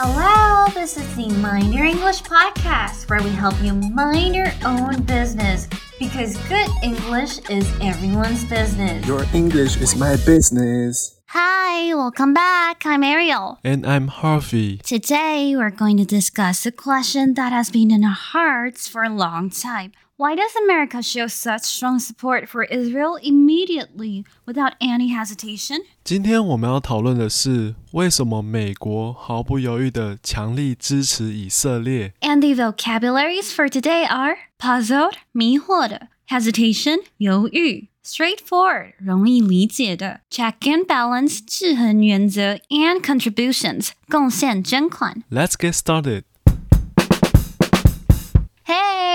Hello, this is the Mind Your English podcast where we help you mind your own business because good English is everyone's business. Your English is my business. Hi, welcome back. I'm Ariel. And I'm Harvey. Today, we're going to discuss a question that has been in our hearts for a long time. Why does America show such strong support for Israel immediately without any hesitation? 今天我们要讨论的是为什么美国毫不犹豫地强力支持以色列。 And the vocabularies for today are puzzled 迷惑的 hesitation 犹豫 straightforward 容易理解的 check and balance 制衡原则 and contributions 贡献捐款 Let's get started.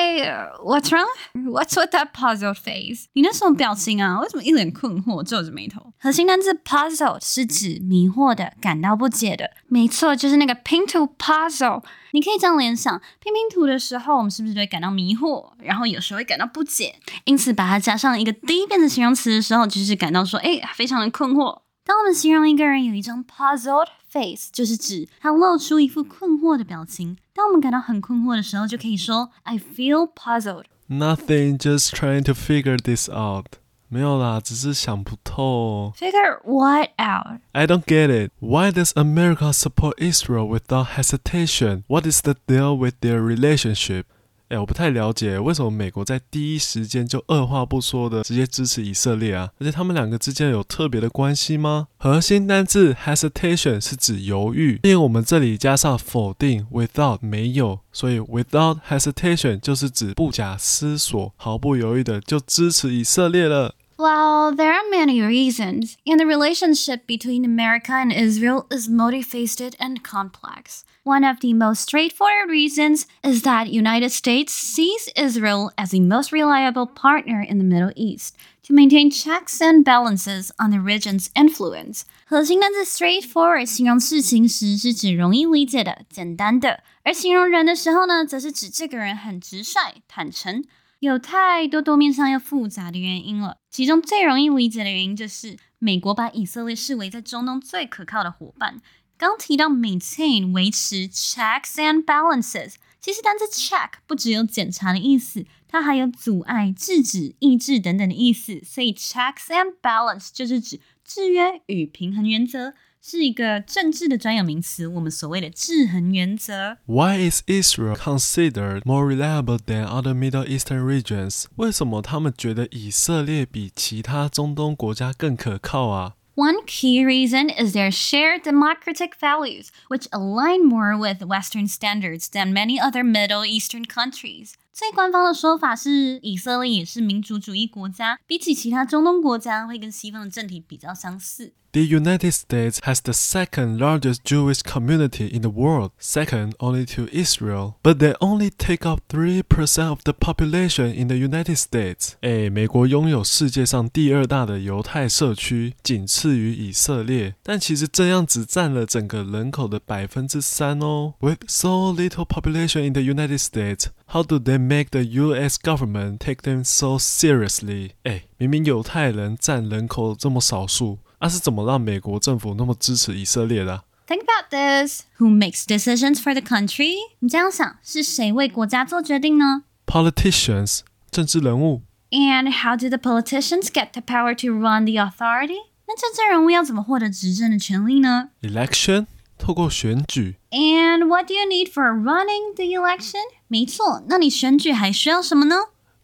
Hey, what's wrong? What's with that puzzled face? 你那什么表情啊？为什么一脸困惑，皱着眉头？核心单词 puzzled 是指迷惑的、感到不解的。没错，就是那个拼图 puzzle。你可以这样联想，拼拼图的时候，我们是不是会感到迷惑？然后有时候会感到不解，因此把它加上一个第一变的形容词的时候，就是感到说，哎，非常的困惑。当我们形容一个人有一张 puzzled face，就是指他露出一副困惑的表情。当我们感到很困惑的时候，就可以说 I feel puzzled。 Nothing, just trying to figure this out. 没有啦，只是想不透。 Figure what out? I don't get it. Why does America support Israel without hesitation? What is the deal with their relationship? 哎，我不太了解为什么美国在第一时间就二话不说的直接支持以色列啊？而且他们两个之间有特别的关系吗？核心单字 hesitation 是指犹豫，因为我们这里加上否定 without 没有，所以 without hesitation 就是指不假思索、毫不犹豫的就支持以色列了。Well, there are many reasons, and the relationship between America and Israel is multifaceted and complex. One of the most straightforward reasons is that United States sees Israel as the most reliable partner in the Middle East to maintain checks and balances on the region's influence. 核心单字 straightforward 形容事情时是指容易理解的、简单的，而形容人的时候呢，则是指这个人很直率、坦诚。 有太多多面上又复杂的原因了。其中最容易理解的原因就是美国把以色列视为在中东最可靠的伙伴。刚提到 maintain 维持 checks and balances，其实单词 check 不只有检查的意思，它还有阻碍、制止、抑制等等的意思。所以 checks and balance 就是指制约与平衡原则。是一个政治的专有名词，我们所谓的制衡原则。 Why is Israel considered more reliable than other Middle Eastern regions？为什么他们觉得以色列比其他中东国家更可靠啊？ One key reason is their shared democratic values, which align more with Western standards than many other Middle Eastern countries. 最官方的说法是，以色列也是民主主义国家，比起其他中东国家，会跟西方的政体比较相似。 The United States has the second largest Jewish community in the world, second only to Israel. But they only take up 3% of the population in the United States. 哎，美国拥有世界上第二大的犹太社区，仅次于以色列。但其实这样只占了整个人口的百分之三哦。With so little population in the United States, how do they make the U.S. government take them so seriously? 哎，明明犹太人占人口这么少数。那、是怎么让美国政府那么支持以色列的啊、 Think about this. Who makes decisions for the country? 你这样想，是谁为国家做决定呢 Politicians 政治人物 And how do the politicians get the power to run the authority? 那政治人物要怎么获得执政的权利呢 election 透过选举 And what do you need for running the election? 没错，那你选举还需要什么呢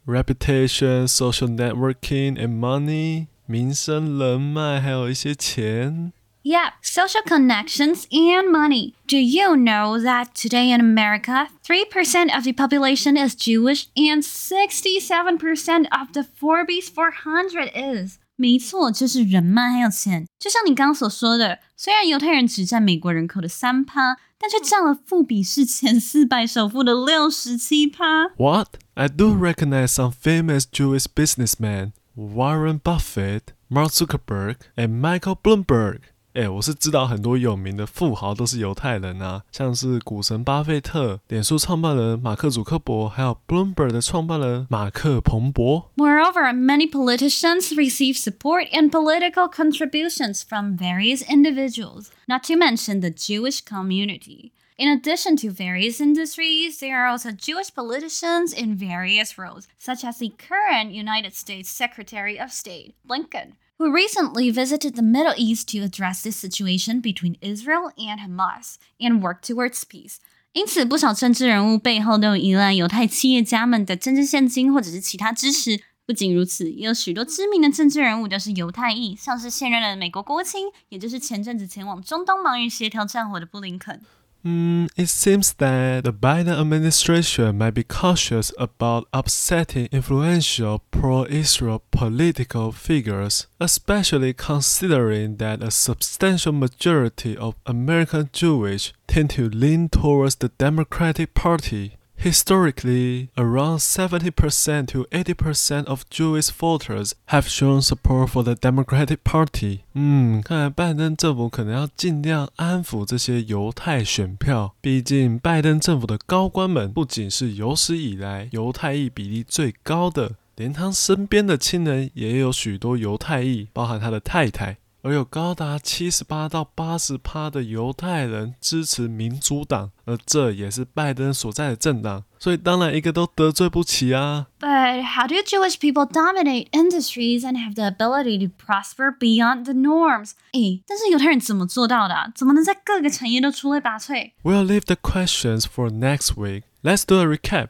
reputation, social networking and money 民生人脉还有一些钱。 Yep, social connections and money. Do you know that today in America, 3% of the population is Jewish and 67% of the Forbes 400 is? 没错，就是人脉还有钱。就像你刚刚所说的，虽然犹太人只占美国人口的三趴，但却占了富比士前四百首富的六十七趴。What? I do recognize some famous Jewish businessmen, Warren Buffett, Mark Zuckerberg, and Michael Bloomberg. 哎，我是知道很多有名的富豪都是犹太人啊，像是股神巴菲特、脸书创办人马克·祖克伯，还有 Bloomberg 的创办人马克·彭博。Moreover, many politicians receive support and political contributions from various individuals, not to mention the Jewish community. In addition to various industries, there are also Jewish politicians in various roles, such as the current United States Secretary of State, Blinken, who recently visited the Middle East to address the situation between Israel and Hamas and work towards peace. 因此，不少政治人物背后都有依赖犹太企业家们的政治献金或者是其他支持。不仅如此，也有许多知名的政治人物都是犹太裔，像是现任的美国国务卿，也就是前阵子前往中东忙于协调战火的布林肯。Mm, it seems that the Biden administration might be cautious about upsetting influential pro Israel political figures, especially considering that a substantial majority of American Jewish tend to lean towards the Democratic Party. Historically, around 70% to 80% of Jewish voters have shown support for the Democratic Party. 嗯，看来拜登政府可能要尽量安抚这些犹太选票。毕竟，拜登政府的高官们不仅是有史以来犹太裔比例最高的，连他身边的亲人也有许多犹太裔，包含他的太太。而有高达七十八到八十趴的犹太人支持民主党，而这也是拜登所在的政党，所以当然一个都得罪不起啊。But how do Jewish people dominate industries and have the ability to prosper beyond the norms？诶，但是犹太人怎么做到的？啊怎么能在各个产业都出类拔萃？We'll leave the questions for next week. Let's do a recap.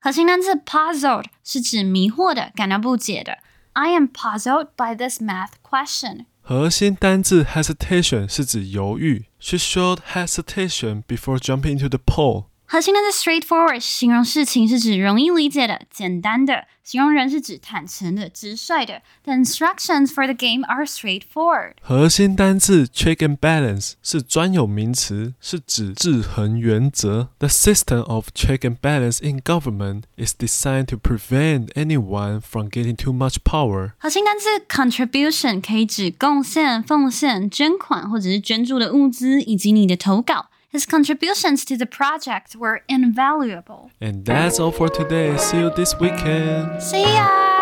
核心单词 puzzled 是指迷惑的、感到不解的。I am puzzled by this math question. 核心单字 hesitation 是指犹豫。She showed hesitation before jumping into the pool. 核心单词 straightforward 形容事情是指容易理解的、简单的；形容人是指坦诚的、直率的。The instructions for the game are straightforward。核心单词 check and balance 是专有名词，是指制衡原则。The system of check and balance in government is designed to prevent anyone from getting too much power。核心单词 contribution 可以指贡献、奉献、捐款或者是捐助的物资，以及你的投稿。 His contributions to the project were invaluable. And that's all for today. See you this weekend. See ya!